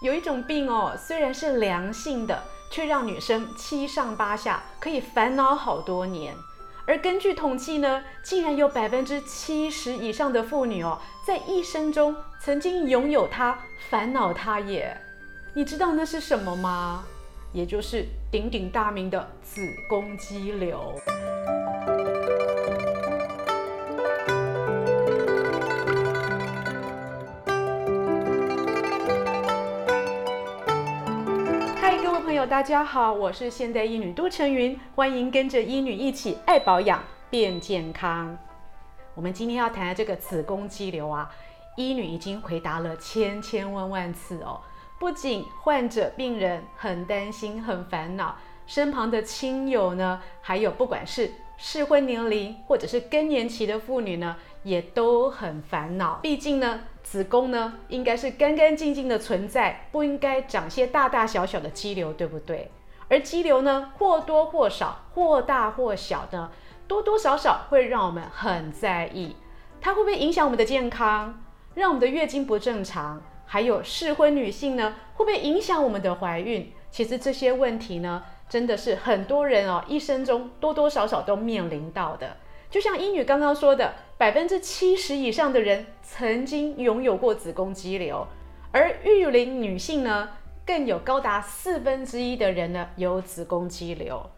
有一种病哦，虽然是良性的，却让女生七上八下，可以烦恼好多年。而根据统计呢，竟然有百分之七十以上的妇女哦，在一生中曾经拥有它，烦恼它耶。你知道那是什么吗？也就是鼎鼎大名的子宫肌瘤。朋友，大家好，我是现代医女杜成云，欢迎跟着医女一起爱保养变健康。我们今天要谈的这个子宫肌瘤啊，医女已经回答了千千万万次哦。不仅患者、病人很担心、很烦恼，身旁的亲友呢，还有不管是适婚年龄或者是更年期的妇女呢，也都很烦恼。毕竟呢，子宫呢应该是干干净净的存在，不应该长些大大小小的肌瘤，对不对？而肌瘤呢，或多或少、或大或小的，多多少少会让我们很在意。它会不会影响我们的健康，让我们的月经不正常？还有适婚女性呢，会不会影响我们的怀孕？其实这些问题呢，真的是很多人哦一生中多多少少都面临到的。就像英女刚刚说的，百分之七十以上的人曾经拥有过子宫肌瘤，而育龄女性呢，更有高达四分之一的人呢有子宫肌瘤。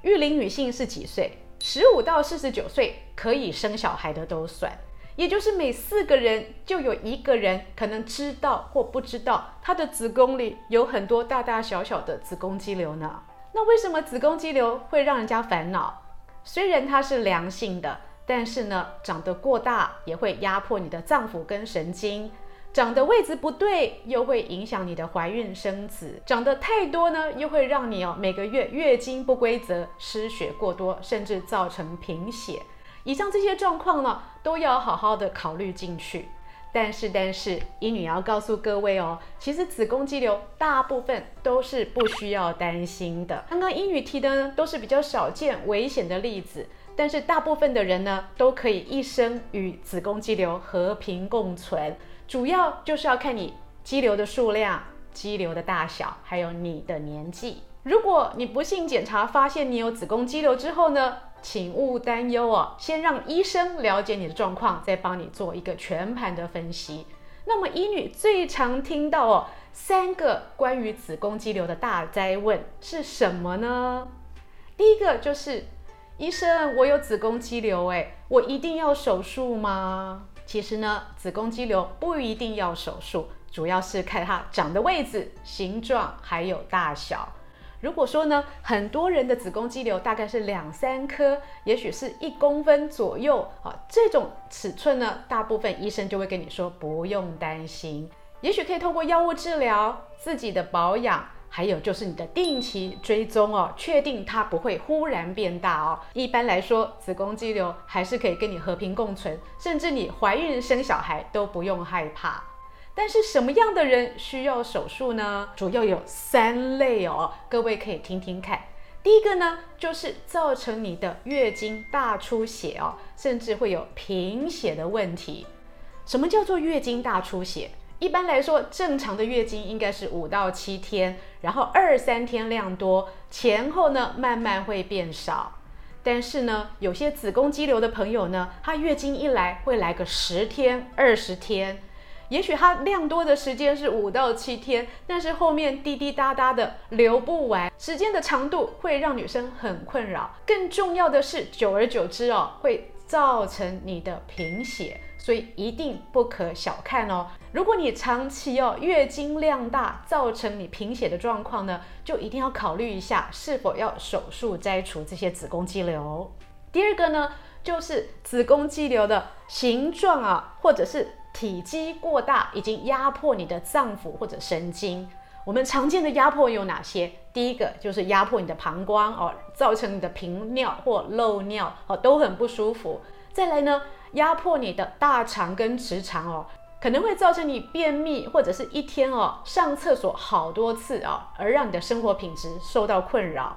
育龄女性是几岁？十五到四十九岁可以生小孩的都算。也就是每四个人就有一个人可能知道或不知道她的子宫里有很多大大小小的子宫肌瘤呢？那为什么子宫肌瘤会让人家烦恼？虽然它是良性的，但是呢，长得过大也会压迫你的脏腑跟神经，长的位置不对又会影响你的怀孕生子，长得太多呢又会让你哦每个月月经不规则、失血过多，甚至造成贫血。以上这些状况呢，都要好好的考虑进去。但是，但是，医女要告诉各位哦，其实子宫肌瘤大部分都是不需要担心的。刚刚医女提的呢，都是比较少见、危险的例子。但是，大部分的人呢，都可以一生与子宫肌瘤和平共存。主要就是要看你肌瘤的数量、肌瘤的大小，还有你的年纪。如果你不幸检查发现你有子宫肌瘤之后呢，请勿担忧哦，先让医生了解你的状况，再帮你做一个全盘的分析。那么，医女最常听到哦，三个关于子宫肌瘤的大灾问是什么呢？第一个就是，医生，我有子宫肌瘤，诶，我一定要手术吗？其实呢，子宫肌瘤不一定要手术，主要是看它长的位置、形状还有大小。如果说呢，很多人的子宫肌瘤大概是两三颗，也许是一公分左右啊，这种尺寸呢，大部分医生就会跟你说不用担心，也许可以透过药物治疗、自己的保养，还有就是你的定期追踪哦，确定它不会忽然变大哦。一般来说，子宫肌瘤还是可以跟你和平共存，甚至你怀孕生小孩都不用害怕。但是什么样的人需要手术呢？主要有三类哦，各位可以听听看。第一个呢，就是造成你的月经大出血哦，甚至会有贫血的问题。什么叫做月经大出血？一般来说，正常的月经应该是五到七天，然后二三天量多，前后呢慢慢会变少。但是呢，有些子宫肌瘤的朋友呢，他月经一来会来个十天、二十天。也许它量多的时间是五到七天，但是后面滴滴答答的流不完，时间的长度会让女生很困扰。更重要的是，久而久之哦，会造成你的贫血，所以一定不可小看哦。如果你长期哦月经量大，造成你贫血的状况呢，就一定要考虑一下是否要手术摘除这些子宫肌瘤。第二个呢，就是子宫肌瘤的形状啊，或者是。体积过大，已经压迫你的脏腑或者神经。我们常见的压迫有哪些？第一个就是压迫你的膀胱哦，造成你的频尿或漏尿哦，都很不舒服。再来呢，压迫你的大肠跟直肠哦，可能会造成你便秘或者是一天哦上厕所好多次哦，而让你的生活品质受到困扰。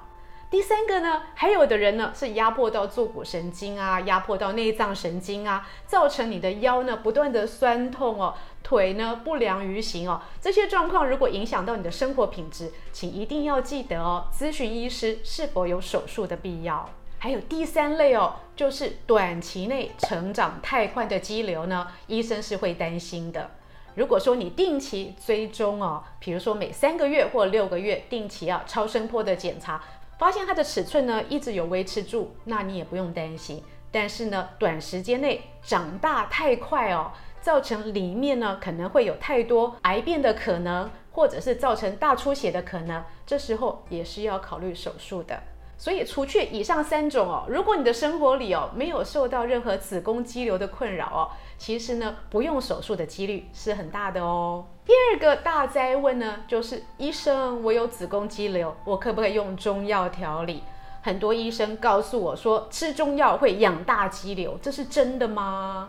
第三个呢，还有的人呢是压迫到坐骨神经啊，压迫到内脏神经啊，造成你的腰呢不断的酸痛哦，腿呢不良于行哦，这些状况如果影响到你的生活品质，请一定要记得哦，咨询医师是否有手术的必要。还有第三类哦，就是短期内成长太快的肌瘤呢，医生是会担心的。如果说你定期追踪哦，比如说每三个月或六个月定期要超声波的检查，发现它的尺寸呢一直有维持住，那你也不用担心。但是呢，短时间内长大太快哦，造成里面呢可能会有太多癌变的可能，或者是造成大出血的可能，这时候也是要考虑手术的。所以，除去以上三种哦，如果你的生活里哦没有受到任何子宫肌瘤的困扰哦，其实呢不用手术的几率是很大的哦。第二个大灾问呢，就是医生，我有子宫肌瘤，我可不可以用中药调理？很多医生告诉我说，吃中药会养大肌瘤，这是真的吗？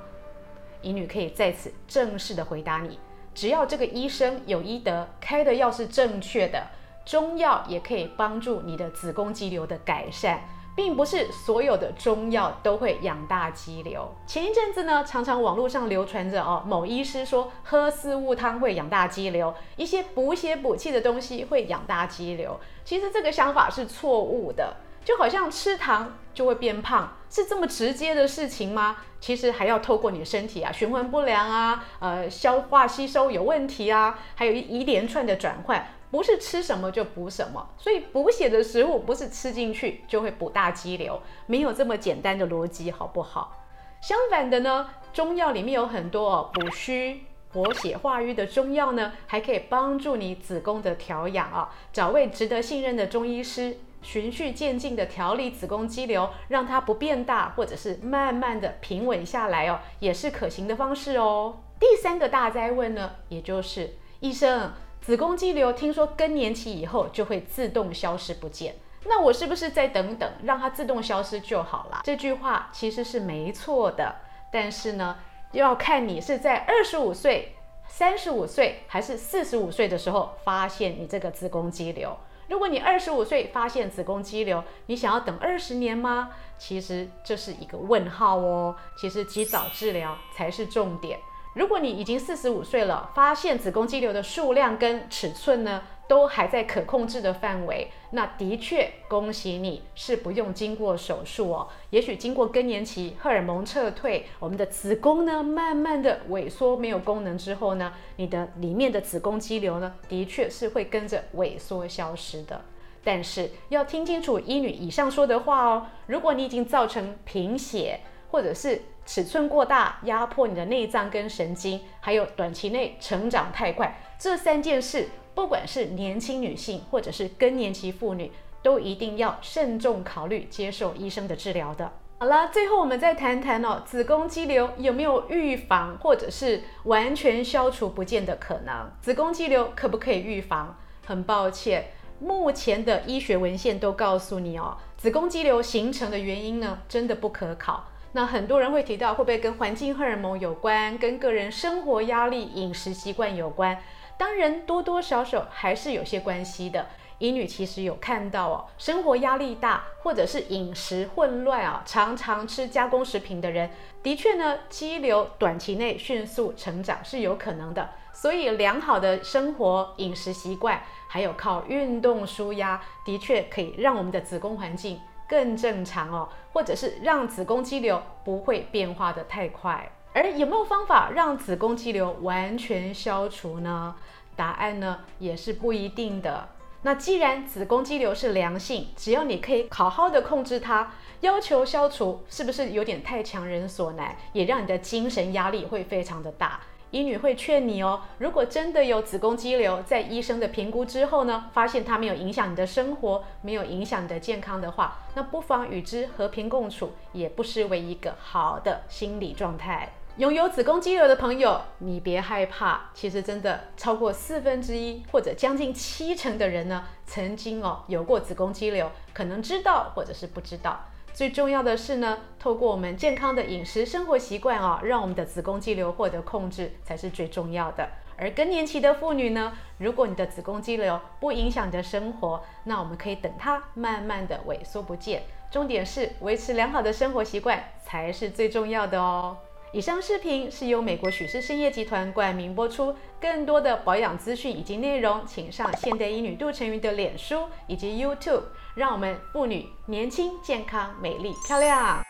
乙女可以在此正式的回答你，只要这个医生有医德，开的药是正确的。中药也可以帮助你的子宫肌瘤的改善，并不是所有的中药都会养大肌瘤。前一阵子呢，常常网络上流传着哦，某医师说喝四物汤会养大肌瘤，一些补血补气的东西会养大肌瘤。其实这个想法是错误的，就好像吃糖就会变胖，是这么直接的事情吗？其实还要透过你的身体啊，循环不良啊，呃，消化吸收有问题啊，还有一一连串的转换。不是吃什么就补什么，所以补血的食物不是吃进去就会补大肌瘤，没有这么简单的逻辑，好不好？相反的呢，中药里面有很多，补虚、活血化瘀的中药呢，还可以帮助你子宫的调养啊。找位值得信任的中医师，循序渐进的调理子宫肌瘤，让它不变大，或者是慢慢的平稳下来哦，也是可行的方式哦。第三个大哉问呢，也就是医生。子宫肌瘤听说更年期以后就会自动消失不见，那我是不是再等等，让它自动消失就好了？这句话其实是没错的，但是呢，要看你是在二十五岁、三十五岁还是四十五岁的时候发现你这个子宫肌瘤。如果你二十五岁发现子宫肌瘤，你想要等二十年吗？其实这是一个问号哦。其实及早治疗才是重点。如果你已经四十五岁了，发现子宫肌瘤的数量跟尺寸呢，都还在可控制的范围，那的确恭喜你，是不用经过手术哦。也许经过更年期，荷尔蒙撤退，我们的子宫呢，慢慢的萎缩没有功能之后呢，你的里面的子宫肌瘤呢，的确是会跟着萎缩消失的。但是要听清楚医女以上说的话哦，如果你已经造成贫血，或者是尺寸过大，压迫你的内脏跟神经，还有短期内成长太快，这三件事，不管是年轻女性或者是更年期妇女，都一定要慎重考虑接受医生的治疗的。好了，最后我们再谈谈哦，子宫肌瘤有没有预防或者是完全消除不见的可能？子宫肌瘤可不可以预防？很抱歉，目前的医学文献都告诉你哦，子宫肌瘤形成的原因呢，真的不可考。那很多人会提到，会不会跟环境荷尔蒙有关，跟个人生活压力、饮食习惯有关？当然，多多少少还是有些关系的。医女其实有看到哦，生活压力大，或者是饮食混乱啊，常常吃加工食品的人，的确呢，肌瘤短期内迅速成长是有可能的。所以，良好的生活饮食习惯，还有靠运动舒压，的确可以让我们的子宫环境。更正常哦，或者是让子宫肌瘤不会变化得太快。而有没有方法让子宫肌瘤完全消除呢？答案呢也是不一定的。那既然子宫肌瘤是良性，只要你可以好好的控制它，要求消除是不是有点太强人所难？也让你的精神压力会非常的大。医女会劝你哦，如果真的有子宫肌瘤，在医生的评估之后呢，发现它没有影响你的生活，没有影响你的健康的话，那不妨与之和平共处，也不失为一个好的心理状态。拥有子宫肌瘤的朋友，你别害怕，其实真的超过四分之一或者将近七成的人呢，曾经哦有过子宫肌瘤，可能知道或者是不知道。最重要的是呢，透过我们健康的饮食生活习惯啊，让我们的子宫肌瘤获得控制才是最重要的。而更年期的妇女呢，如果你的子宫肌瘤不影响你的生活，那我们可以等它慢慢的萎缩不见。重点是维持良好的生活习惯才是最重要的哦。以上视频是由美国许氏参业集团冠名播出。更多的保养资讯以及内容，请上现代医女杜成云的脸书以及 YouTube。让我们妇女年轻、健康、美丽、漂亮。